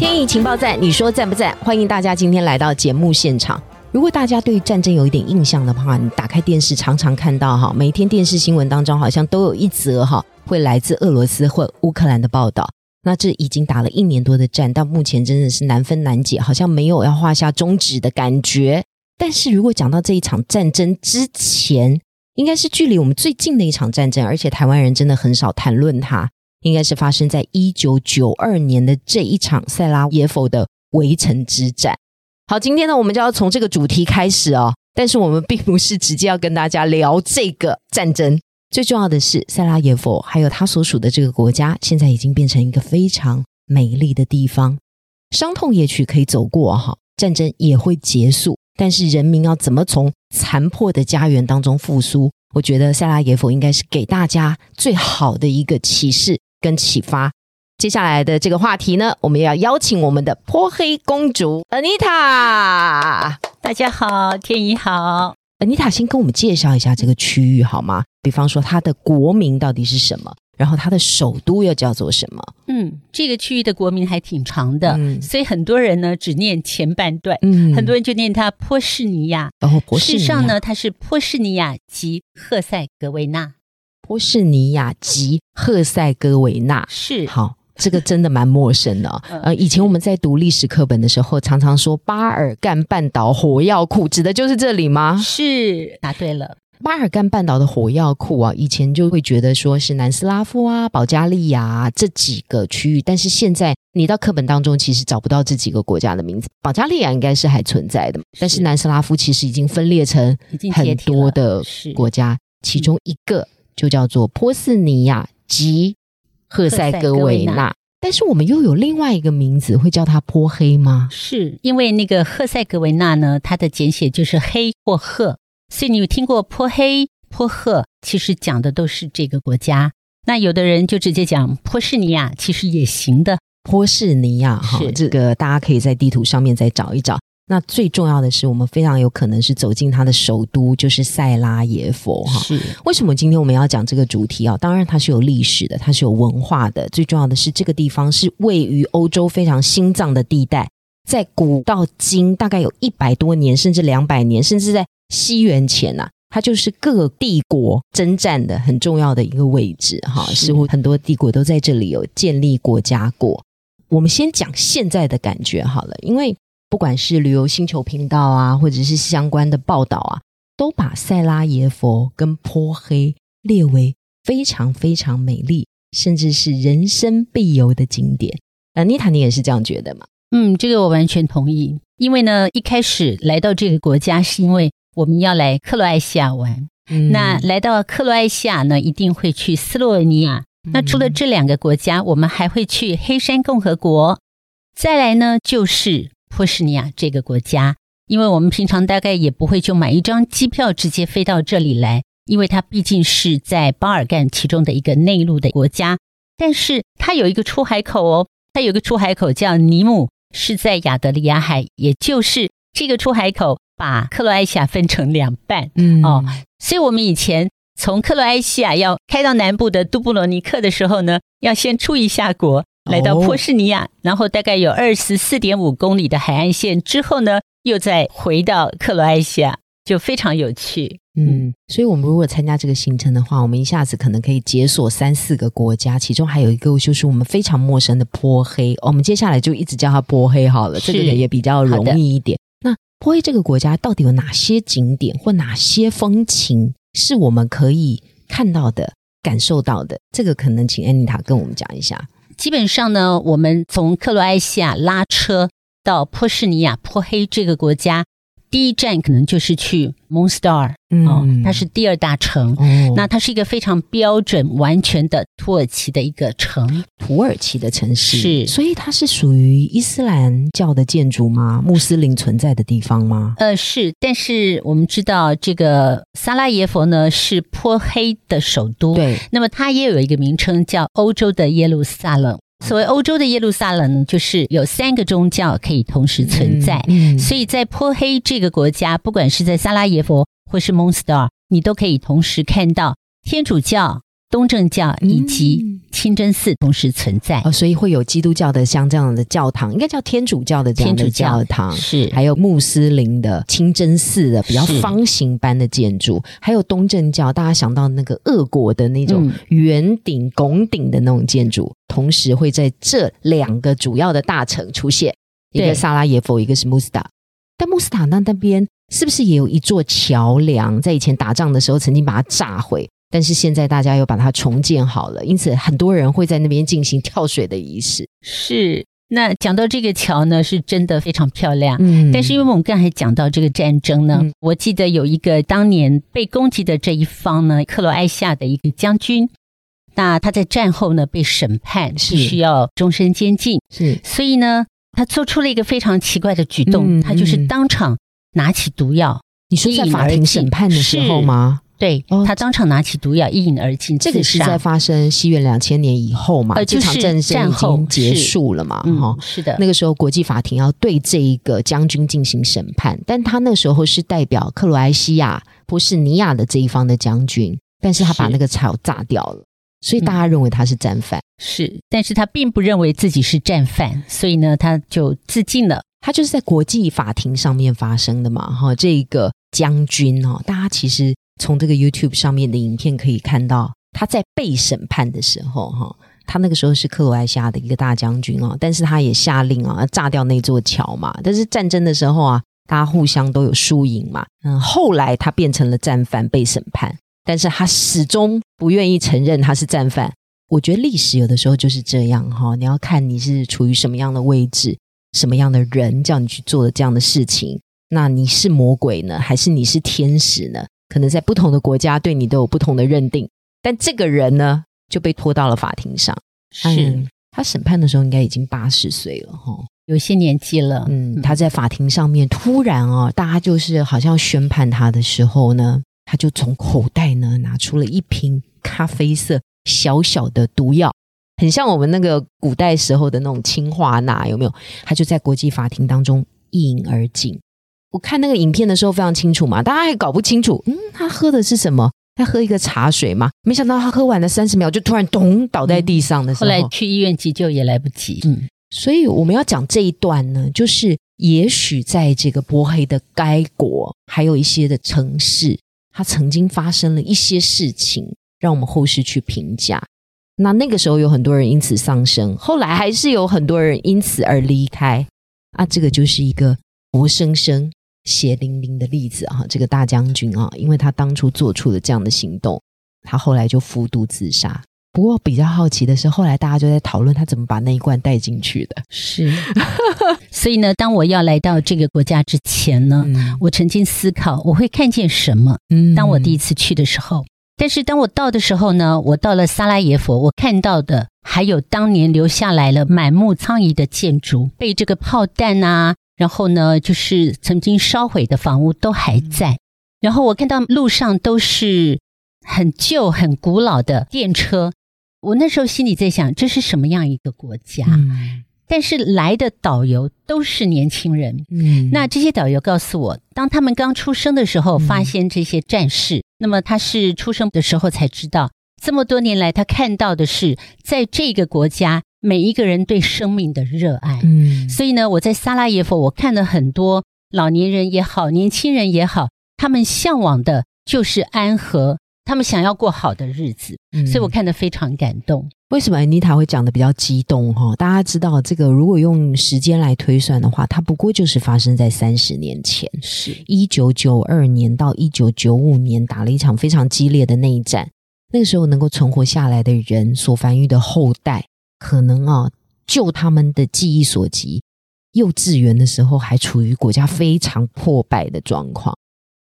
天意情报站，你说赞不赞？欢迎大家今天来到节目现场。如果大家对战争有一点印象的话，你打开电视常常看到哈，每天电视新闻当中好像都有一则哈，会来自俄罗斯或乌克兰的报道。那这已经打了一年多的战，到目前真的是难分难解，好像没有要画下终止的感觉。但是如果讲到这一场战争之前，应该是距离我们最近的一场战争，而且台湾人真的很少谈论它，应该是发生在一九九二年的这一场塞拉耶夫的围城之战。好，今天呢，我们就要从这个主题开始哦。但是我们并不是直接要跟大家聊这个战争，最重要的是，塞拉耶夫还有他所属的这个国家，现在已经变成一个非常美丽的地方。伤痛也许可以走过哈，战争也会结束，但是人民要怎么从残破的家园当中复苏？我觉得塞拉耶夫应该是给大家最好的一个启示跟启发。接下来的这个话题呢，我们要邀请我们的泼黑公主 Anita。大家好，天怡好。Anita 先跟我们介绍一下这个区域好吗？比方说它的国名到底是什么，然后它的首都又叫做什么？嗯，这个区域的国名还挺长的，所以很多人呢只念前半段，嗯，很多人就念它波士尼亚。哦，波士尼亚。事实上呢，它是波士尼亚及赫塞格维纳。波士尼亚及赫塞哥维纳是好。这个真的蛮陌生的，呃，以前我们在读历史课本的时候，常常说巴尔干半岛火药库，指的就是这里吗？是，答对了。巴尔干半岛的火药库啊，以前就会觉得说是南斯拉夫啊、保加利亚这几个区域，但是现在你到课本当中其实找不到这几个国家的名字。保加利亚应该是还存在的，但是南斯拉夫其实已经分裂成很多的国家，其中一个就叫做波斯尼亚及。赫塞哥维纳，但是我们又有另外一个名字，会叫它波黑吗？是因为那个赫塞格维纳呢，它的简写就是黑或赫，所以你有听过波黑、波赫，其实讲的都是这个国家。那有的人就直接讲波士尼亚，其实也行的。波士尼亚哈，这个大家可以在地图上面再找一找。那最重要的是，我们非常有可能是走进它的首都，就是塞拉耶夫哈。是为什么今天我们要讲这个主题啊？当然它是有历史的，它是有文化的。最重要的是，这个地方是位于欧洲非常心脏的地带，在古到今大概有一百多年，甚至两百年，甚至在西元前呐，它就是各帝国征战的很重要的一个位置哈。似乎很多帝国都在这里有建立国家过。我们先讲现在的感觉好了，因为。不管是旅游星球频道啊，或者是相关的报道啊，都把塞拉耶佛跟坡黑列为非常非常美丽，甚至是人生必游的景点。呃，妮塔，你也是这样觉得吗？嗯，这个我完全同意。因为呢，一开始来到这个国家，是因为我们要来克罗埃西亚玩。那来到克罗埃西亚呢，一定会去斯洛文尼亚。那除了这两个国家，我们还会去黑山共和国。再来呢，就是。波士尼亚这个国家，因为我们平常大概也不会就买一张机票直接飞到这里来，因为它毕竟是在巴尔干其中的一个内陆的国家。但是它有一个出海口哦，它有个出海口叫尼姆，是在亚得里亚海，也就是这个出海口把克罗埃西亚分成两半。嗯哦，所以我们以前从克罗埃西亚要开到南部的杜布罗尼克的时候呢，要先出一下国。来到波士尼亚，然后大概有二十四点五公里的海岸线之后呢，又再回到克罗埃西亚，就非常有趣。嗯，所以我们如果参加这个行程的话，我们一下子可能可以解锁三四个国家，其中还有一个就是我们非常陌生的波黑。我们接下来就一直叫它波黑好了，这个也比较容易一点。那波黑这个国家到底有哪些景点或哪些风情是我们可以看到的、感受到的？这个可能请安妮塔跟我们讲一下。基本上呢，我们从克罗埃西亚拉车到波士尼亚、波黑这个国家，第一站可能就是去 Moonstar，哦，它是第二大城。那它是一个非常标准、完全的土耳其的一个城，土耳其的城市是，所以它是属于伊斯兰教的建筑吗？穆斯林存在的地方吗？呃，是。但是我们知道，这个萨拉耶佛呢是颇黑的首都，对。那么它也有一个名称叫欧洲的耶路撒冷。所谓欧洲的耶路撒冷，就是有三个宗教可以同时存在。所以在坡黑这个国家，不管是在萨拉耶夫或是蒙斯特尔，你都可以同时看到天主教。东正教以及清真寺同时存在，哦，所以会有基督教的像这样的教堂，应该叫天主教的这样的教堂，是。还有穆斯林的清真寺的比较方形般的建筑，还有东正教，大家想到那个俄国的那种圆顶拱顶的那种建筑，同时会在这两个主要的大城出现，一个萨拉耶夫，一个是穆斯塔，但穆斯塔那那边是不是也有一座桥梁，在以前打仗的时候曾经把它炸毁？但是现在大家又把它重建好了，因此很多人会在那边进行跳水的仪式。是，那讲到这个桥呢，是真的非常漂亮。嗯，但是因为我们刚才讲到这个战争呢，我记得有一个当年被攻击的这一方呢，克罗埃西亚的一个将军，那他在战后呢被审判，是需要终身监禁。是，所以呢，他做出了一个非常奇怪的举动，他就是当场拿起毒药。你说在法庭审判的时候吗？对他当场拿起毒药一饮而尽，这个是在发生西元两千年以后嘛？这场战争已经结束了嘛？哈，是的。那个时候国际法庭要对这一个将军进行审判，但他那时候是代表克罗埃西亚、波士尼亚的这一方的将军，但是他把那个草炸掉了，所以大家认为他是战犯。是，但是他并不认为自己是战犯，所以呢，他就自尽了。他就是在国际法庭上面发生的嘛？哈，这个将军哦，大家其实。从这个 YouTube 上面的影片可以看到，他在被审判的时候，哈，他那个时候是克罗埃西亚的一个大将军啊，但是他也下令啊，炸掉那座桥嘛。但是战争的时候啊，大家互相都有输赢嘛。嗯，后来他变成了战犯被审判，但是他始终不愿意承认他是战犯。我觉得历史有的时候就是这样哈，你要看你是处于什么样的位置，什么样的人叫你去做的这样的事情，那你是魔鬼呢，还是你是天使呢？可能在不同的国家对你都有不同的认定，但这个人呢就被拖到了法庭上。是他审判的时候应该已经八十岁了哈，有些年纪了。嗯，他在法庭上面突然哦，大家就是好像宣判他的时候呢，他就从口袋呢拿出了一瓶咖啡色小小的毒药，很像我们那个古代时候的那种氰化钠，有没有？他就在国际法庭当中一饮而尽。我看那个影片的时候非常清楚嘛，大家还搞不清楚，嗯，他喝的是什么？他喝一个茶水嘛？没想到他喝完了三十秒就突然咚倒在地上的时候，后来去医院急救也来不及。嗯，所以我们要讲这一段呢，就是也许在这个波黑的该国，还有一些的城市，它曾经发生了一些事情，让我们后世去评价。那那个时候有很多人因此丧生，后来还是有很多人因此而离开。啊，这个就是一个活生生。血淋淋的例子啊，这个大将军啊，因为他当初做出了这样的行动，他后来就服毒自杀。不过比较好奇的是，后来大家就在讨论他怎么把那一罐带进去的。是，所以呢，当我要来到这个国家之前呢，我曾经思考我会看见什么。嗯，当我第一次去的时候，但是当我到的时候呢，我到了萨拉耶佛，我看到的还有当年留下来了满目苍夷的建筑，被这个炮弹啊。然后呢，就是曾经烧毁的房屋都还在。然后我看到路上都是很旧、很古老的电车。我那时候心里在想，这是什么样一个国家？但是来的导游都是年轻人。嗯，那这些导游告诉我，当他们刚出生的时候，发现这些战事。那么他是出生的时候才知道，这么多年来他看到的是，在这个国家。每一个人对生命的热爱，嗯，所以呢，我在萨拉耶夫，我看了很多老年人也好，年轻人也好，他们向往的就是安和，他们想要过好的日子，所以我看得非常感动。为什么安妮塔会讲的比较激动哈？大家知道，这个如果用时间来推算的话，它不过就是发生在三十年前，是一九九二年到一九九五年打了一场非常激烈的内战。那个时候能够存活下来的人所繁育的后代。可能啊，就他们的记忆所及，幼稚园的时候还处于国家非常破败的状况，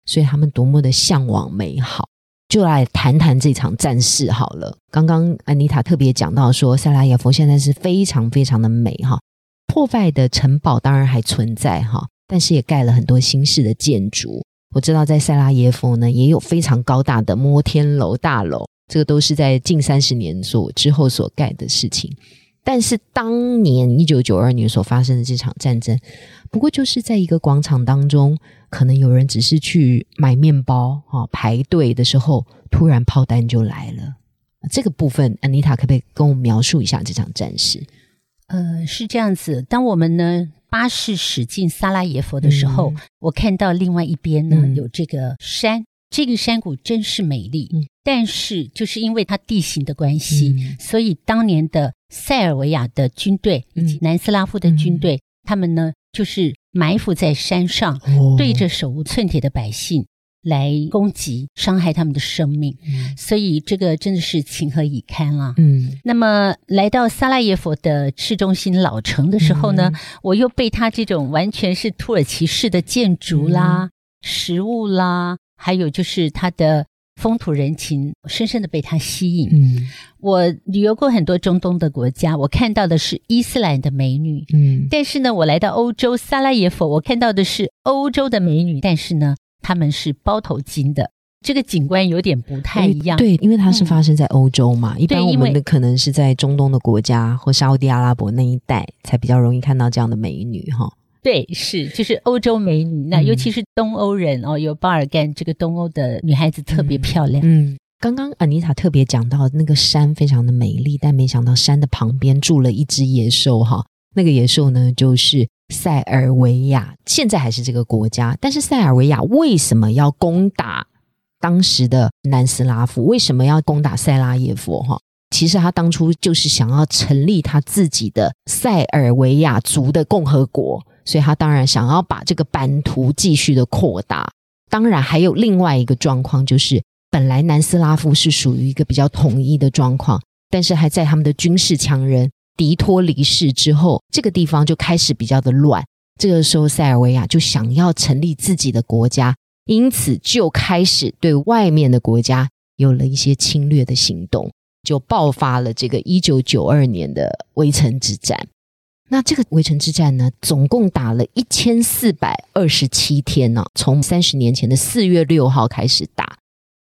所以他们多么的向往美好。就来谈谈这场战事好了。刚刚安妮塔特别讲到说，塞拉耶夫现在是非常非常的美哈，破败的城堡当然还存在哈，但是也盖了很多新式的建筑。我知道在塞拉耶夫呢，也有非常高大的摩天楼大楼，这个都是在近三十年所之后所盖的事情。但是当年一九九二年所发生的这场战争，不过就是在一个广场当中，可能有人只是去买面包啊，排队的时候，突然炮弹就来了。这个部分，安妮塔可不可以跟我描述一下这场战事？呃，是这样子。当我们呢巴士驶进萨拉耶佛的时候，我看到另外一边呢有这个山。这个山谷真是美丽，但是就是因为它地形的关系，所以当年的塞尔维亚的军队以及南斯拉夫的军队，他们呢就是埋伏在山上，对着手无寸铁的百姓来攻击，伤害他们的生命。所以这个真的是情何以堪啊！嗯，那么来到萨拉耶夫的市中心老城的时候呢，我又被它这种完全是土耳其式的建筑啦、食物啦。还有就是它的风土人情，深深的被它吸引。嗯，我旅游过很多中东的国家，我看到的是伊斯兰的美女。嗯，但是呢，我来到欧洲萨拉耶夫，我看到的是欧洲的美女，但是呢，他们是包头巾的，这个景观有点不太一样。对，因为它是发生在欧洲嘛，一般我们的可能是在中东的国家或沙地阿拉伯那一带才比较容易看到这样的美女哈。对，是就是欧洲美女，那尤其是东欧人哦，有巴尔干这个东欧的女孩子特别漂亮。嗯，刚刚安妮塔特别讲到那个山非常的美丽，但没想到山的旁边住了一只野兽哈。那个野兽呢，就是塞尔维亚，现在还是这个国家。但是塞尔维亚为什么要攻打当时的南斯拉夫？为什么要攻打塞拉耶夫？哈，其实他当初就是想要成立他自己的塞尔维亚族的共和国。所以他当然想要把这个版图继续的扩大。当然还有另外一个状况，就是本来南斯拉夫是属于一个比较统一的状况，但是还在他们的军事强人迪托离世之后，这个地方就开始比较的乱。这个时候塞尔维亚就想要成立自己的国家，因此就开始对外面的国家有了一些侵略的行动，就爆发了这个一九九二年的围城之战。那这个围城之战呢，总共打了一千四百二十七天呢，从三十年前的四月六号开始打，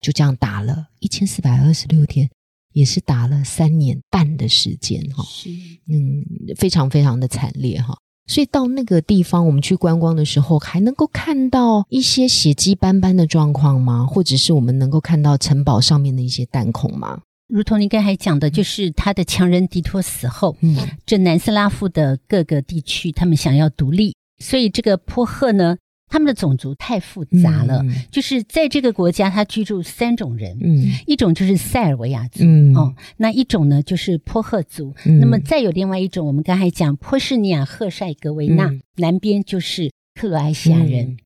就这样打了一千四百二十六天，也是打了三年半的时间哈。是，嗯，非常非常的惨烈哈。所以到那个地方，我们去观光的时候，还能够看到一些血迹斑斑的状况吗？或者是我们能够看到城堡上面的一些弹孔吗？如同您刚才讲的，就是他的强人迪托死后，嗯，这南斯拉夫的各个地区，他们想要独立，所以这个坡赫呢，他们的种族太复杂了，就是在这个国家，他居住三种人，嗯，一种就是塞尔维亚族，哦，那一种呢就是坡赫族，那么再有另外一种，我们刚才讲波士尼亚赫塞格维纳南边就是克罗埃西亚人。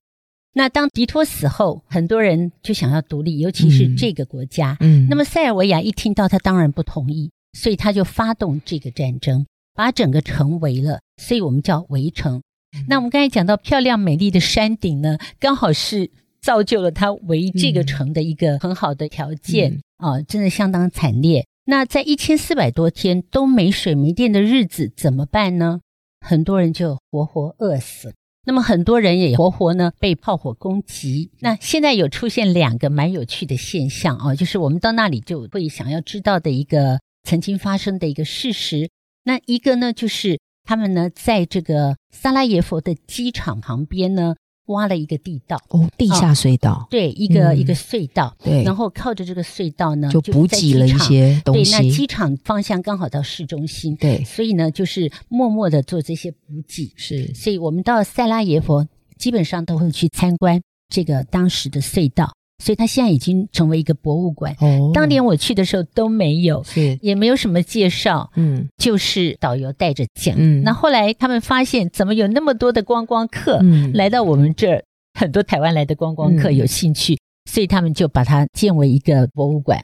那当迪托死后，很多人就想要独立，尤其是这个国家。嗯，那么塞尔维亚一听到，他当然不同意，所以他就发动这个战争，把整个城围了。所以我们叫围城。那我们刚才讲到漂亮美丽的山顶呢，刚好是造就了他围这个城的一个很好的条件啊，真的相当惨烈。那在一千四百多天都没水没电的日子怎么办呢？很多人就活活饿死。那么很多人也活活呢被炮火攻击。那现在有出现两个蛮有趣的现象啊，就是我们到那里就会想要知道的一个曾经发生的一个事实。那一个呢，就是他们呢在这个萨拉耶夫的机场旁边呢。挖了一个地道。哦，地下隧道，对，一个一个隧道，对，然后靠着这个隧道呢，就补给了一些东西。对，那机场方向刚好到市中心，对，所以呢，就是默默的做这些补给。是，所以我们到塞拉耶佛，基本上都会去参观这个当时的隧道。所以它现在已经成为一个博物馆。哦，当年我去的时候都没有，是也没有什么介绍。嗯，就是导游带着讲。嗯，那后来他们发现，怎么有那么多的观光客来到我们这儿？很多台湾来的观光客有兴趣，所以他们就把它建为一个博物馆。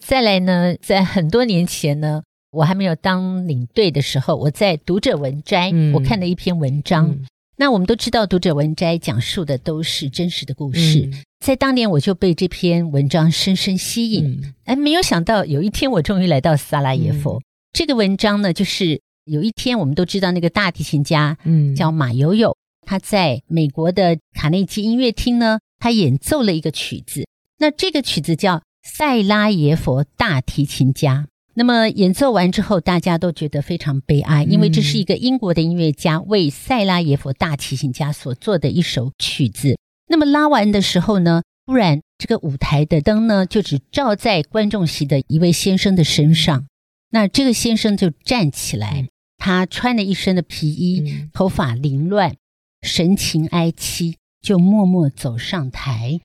再来呢，在很多年前呢，我还没有当领队的时候，我在读者文摘，我看了一篇文章。那我们都知道，读者文摘讲述的都是真实的故事。在当年，我就被这篇文章深深吸引。哎，没有想到有一天，我终于来到萨拉耶夫。这个文章呢，就是有一天，我们都知道那个大提琴家，嗯，叫马友友，他在美国的卡内基音乐厅呢，他演奏了一个曲子。那这个曲子叫《塞拉耶佛大提琴家》。那么演奏完之后，大家都觉得非常悲哀，因为这是一个英国的音乐家为塞拉耶夫大提琴家所做的一首曲子。那么拉完的时候呢，突然这个舞台的灯呢，就只照在观众席的一位先生的身上。那这个先生就站起来，他穿了一身的皮衣，头发凌乱，神情哀戚，就默默走上台，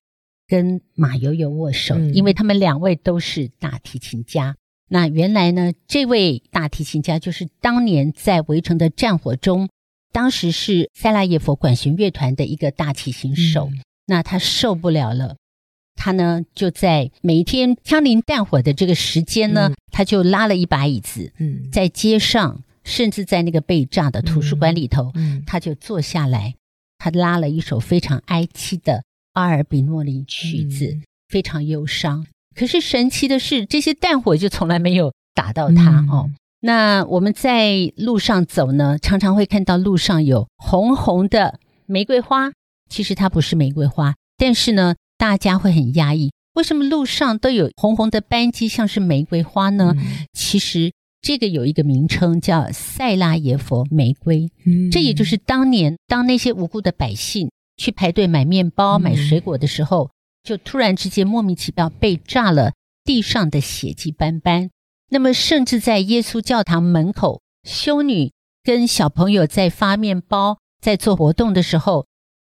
跟马友友握手，因为他们两位都是大提琴家。那原来呢，这位大提琴家就是当年在围城的战火中，当时是塞拉耶佛管弦乐团的一个大提琴手。那他受不了了，他呢就在每一天枪林弹火的这个时间呢，他就拉了一把椅子，在街上，甚至在那个被炸的图书馆里头，他就坐下来，他拉了一首非常哀凄的阿尔比诺里曲子，非常忧伤。可是神奇的是，这些弹火就从来没有打到他哦。那我们在路上走呢，常常会看到路上有红红的玫瑰花。其实它不是玫瑰花，但是呢，大家会很压抑。为什么路上都有红红的斑迹，像是玫瑰花呢？其实这个有一个名称叫塞拉耶佛玫瑰。这也就是当年当那些无辜的百姓去排队买面包、买水果的时候。就突然之间莫名其妙被炸了，地上的血迹斑斑。那么，甚至在耶稣教堂门口，修女跟小朋友在发面包、在做活动的时候，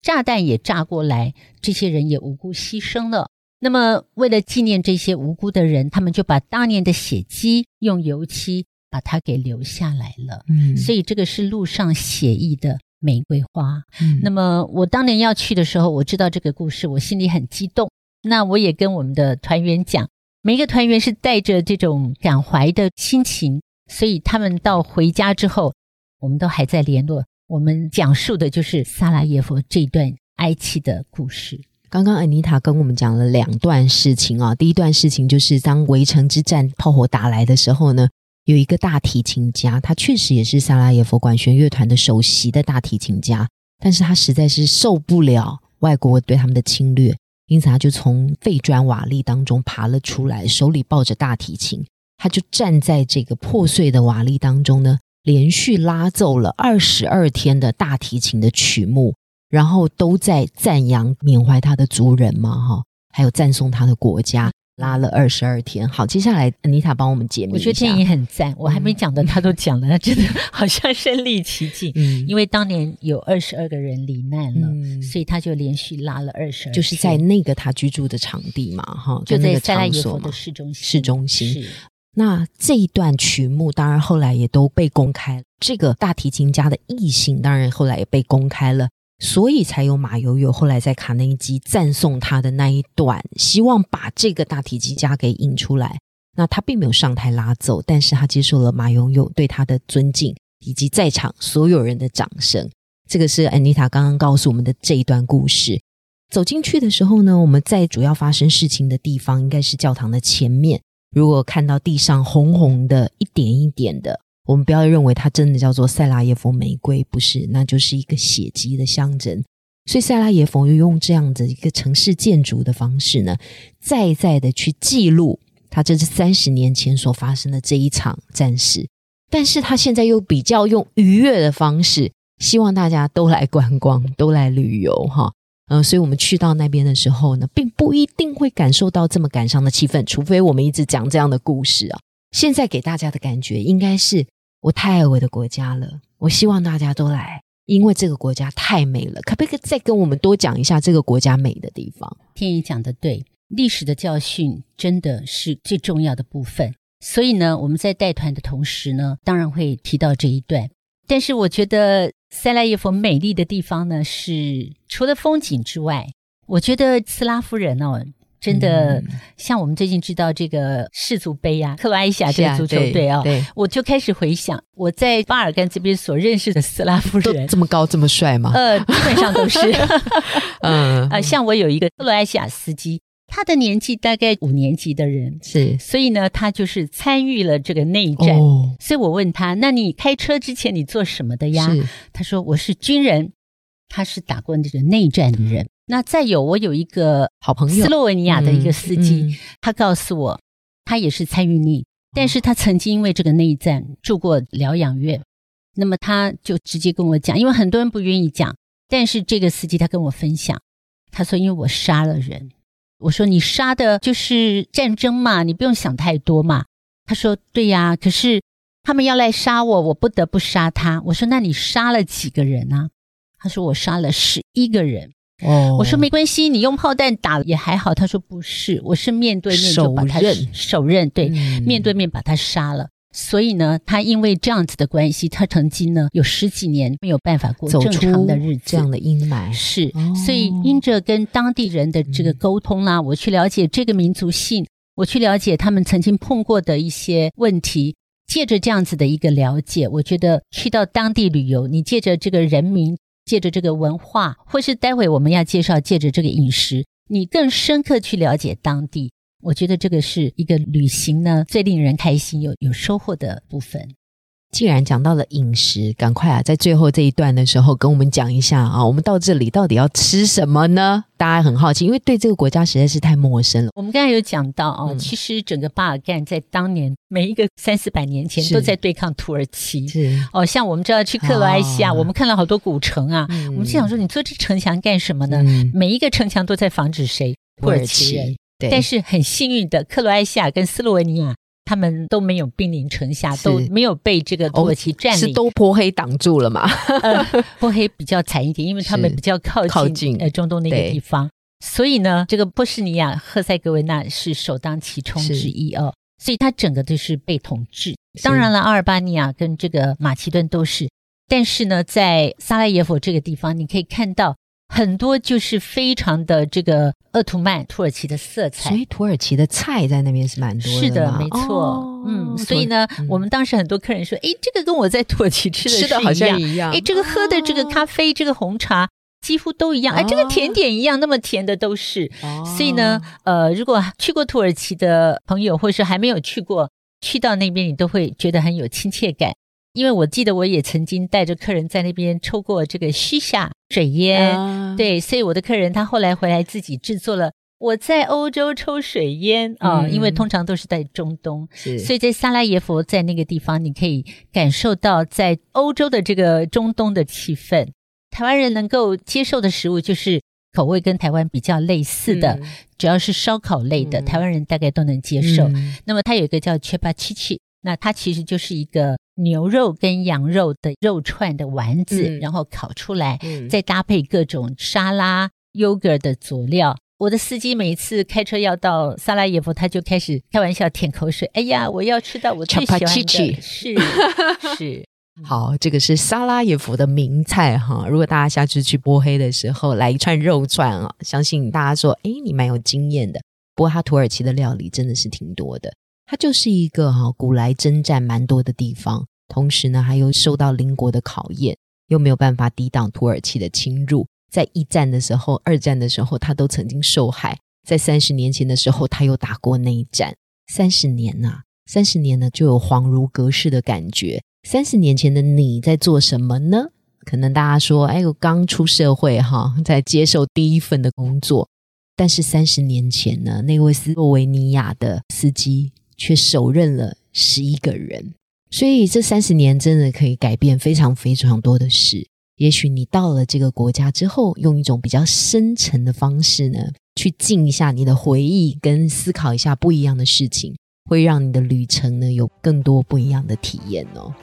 炸弹也炸过来，这些人也无辜牺牲了。那么，为了纪念这些无辜的人，他们就把当年的血迹用油漆把它给留下来了。嗯，所以这个是路上写意的。玫瑰花。嗯那么我当年要去的时候，我知道这个故事，我心里很激动。那我也跟我们的团员讲，每一个团员是带着这种感怀的心情，所以他们到回家之后，我们都还在联络。我们讲述的就是萨拉耶夫这段哀泣的故事。刚刚安妮塔跟我们讲了两段事情啊，第一段事情就是当围城之战炮火打来的时候呢。有一个大提琴家，他确实也是萨拉耶夫管弦乐团的首席的大提琴家，但是他实在是受不了外国对他们的侵略，因此他就从废砖瓦砾当中爬了出来，手里抱着大提琴，他就站在这个破碎的瓦砾当中呢，连续拉奏了二十二天的大提琴的曲目，然后都在赞扬缅怀他的族人嘛，哈，还有赞颂他的国家。拉了二十二天，好，接下来妮塔帮我们解密。我觉得电影很赞，我还没讲的，他都讲了，他真的好像身临其境。嗯，因为当年有二十二个人罹难了，所以他就连续拉了二十二，就是在那个他居住的场地嘛，哈，就在塞拉耶夫的市中心。市中心。那这一段曲目当然后来也都被公开，这个大提琴家的异性当然后来也被公开了。所以才有马友友后来在卡内基赞颂他的那一段，希望把这个大提琴家给引出来。那他并没有上台拉奏，但是他接受了马友友对他的尊敬以及在场所有人的掌声。这个是安妮塔刚刚告诉我们的这一段故事。走进去的时候呢，我们在主要发生事情的地方应该是教堂的前面。如果看到地上红红的一点一点的。我们不要认为它真的叫做塞拉耶夫玫瑰，不是，那就是一个血迹的象征。所以塞拉耶夫又用这样的一个城市建筑的方式呢，再再的去记录他这是三十年前所发生的这一场战事。但是他现在又比较用愉悦的方式，希望大家都来观光，都来旅游，哈，嗯，所以我们去到那边的时候呢，并不一定会感受到这么感伤的气氛，除非我们一直讲这样的故事啊。现在给大家的感觉应该是。我太爱我的国家了，我希望大家都来，因为这个国家太美了。可不可以再跟我们多讲一下这个国家美的地方？天宇讲的对，历史的教训真的是最重要的部分。所以呢，我们在带团的同时呢，当然会提到这一段。但是我觉得塞拉耶夫美丽的地方呢，是除了风景之外，我觉得斯拉夫人哦。真的，像我们最近知道这个世足杯啊，克罗埃西亚这个足球队啊，对，我就开始回想我在巴尔干这边所认识的斯拉夫人，这么高这么帅吗？呃，基本上都是。嗯，呃，像我有一个克罗埃西亚司机，他的年纪大概五年级的人，是，所以呢，他就是参与了这个内战。所以我问他，那你开车之前你做什么的呀？他说我是军人。他是打过那个内战的人。那再有，我有一个好朋友，斯洛文尼亚的一个司机，他告诉我，他也是参与内，但是他曾经因为这个内战住过疗养院。那么他就直接跟我讲，因为很多人不愿意讲，但是这个司机他跟我分享，他说：“因为我杀了人。”我说：“你杀的就是战争嘛，你不用想太多嘛。”他说：“对呀，可是他们要来杀我，我不得不杀他。”我说：“那你杀了几个人呢？”他说我杀了十一个人，哦，我说没关系，你用炮弹打也还好。他说不是，我是面对面就把他手刃，对，面对面把他杀了。所以呢，他因为这样子的关系，他曾经呢有十几年没有办法过正常的日子，这样的阴霾是。所以因着跟当地人的这个沟通啦，我去了解这个民族性，我去了解他们曾经碰过的一些问题，借着这样子的一个了解，我觉得去到当地旅游，你借着这个人民。借着这个文化，或是待会我们要介绍，借着这个饮食，你更深刻去了解当地。我觉得这个是一个旅行呢最令人开心、有有收获的部分。既然讲到了饮食，赶快啊，在最后这一段的时候跟我们讲一下啊，我们到这里到底要吃什么呢？大家很好奇，因为对这个国家实在是太陌生了。我们刚才有讲到啊，其实整个巴尔干在当年每一个三四百年前都在对抗土耳其。是哦，像我们知道去克罗埃西亚，我们看了好多古城啊，我们就想说，你做这城墙干什么呢？每一个城墙都在防止谁？土耳其人。但是很幸运的，克罗埃西亚跟斯洛文尼亚。他们都没有兵临城下，都没有被这个土耳其占领，是都泼黑挡住了嘛？泼黑比较惨一点，因为他们比较靠近呃中东那个地方，所以呢，这个波士尼亚赫塞哥维纳是首当其冲之一哦，所以它整个都是被统治。当然了，阿尔巴尼亚跟这个马其顿都是，但是呢，在萨拉耶夫这个地方，你可以看到。很多就是非常的这个鄂图曼土耳其的色彩，所以土耳其的菜在那边是蛮多的。是的，没错。嗯，所以呢，我们当时很多客人说：“哎，这个跟我在土耳其吃的吃的好像一样。哎，这个喝的这个咖啡，这个红茶几乎都一样。哎，这个甜点一样，那么甜的都是。所以呢，呃，如果去过土耳其的朋友，或是还没有去过，去到那边你都会觉得很有亲切感。因为我记得我也曾经带着客人在那边抽过这个西夏水烟，对，所以我的客人他后来回来自己制作了我在欧洲抽水烟啊，因为通常都是在中东，所以在萨拉耶夫在那个地方，你可以感受到在欧洲的这个中东的气氛。台湾人能够接受的食物就是口味跟台湾比较类似的，只要是烧烤类的，台湾人大概都能接受。那么它有一个叫切巴七七，那它其实就是一个。牛肉跟羊肉的肉串的丸子，然后烤出来，再搭配各种沙拉、yogurt 的佐料。我的司机每次开车要到萨拉耶夫，他就开始开玩笑舔口水。哎呀，我要吃到我最喜欢的，是 是。好，这个是萨拉耶夫的名菜哈。如果大家下次去波黑的时候来一串肉串啊，相信大家说，哎，你蛮有经验的。不过他土耳其的料理真的是挺多的。它就是一个哈古来征战蛮多的地方，同时呢，还有受到邻国的考验，又没有办法抵挡土耳其的侵入。在一战的时候、二战的时候，他都曾经受害。在三十年前的时候，他又打过内战。三十年呐，三十年呢，就有恍如隔世的感觉。三十年前的你在做什么呢？可能大家说，哎，我刚出社会哈，在接受第一份的工作。但是三十年前呢，那位斯洛维尼亚的司机。却手刃了十一个人，所以这三十年真的可以改变非常非常多的事。也许你到了这个国家之后，用一种比较深沉的方式呢，去静一下你的回忆，跟思考一下不一样的事情，会让你的旅程呢有更多不一样的体验哦。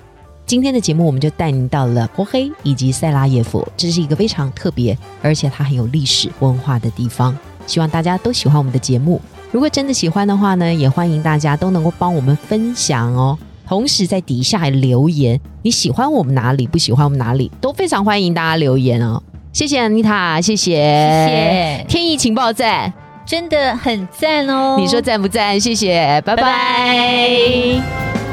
今天的节目我们就带您到了波黑以及塞拉耶夫，这是一个非常特别，而且它很有历史文化的地方。希望大家都喜欢我们的节目。如果真的喜欢的话呢，也欢迎大家都能够帮我们分享哦。同时在底下留言，你喜欢我们哪里，不喜欢我们哪里，都非常欢迎大家留言哦。谢谢安妮塔，谢谢，谢谢天意情报站，真的很赞哦。你说赞不赞？谢谢，拜拜。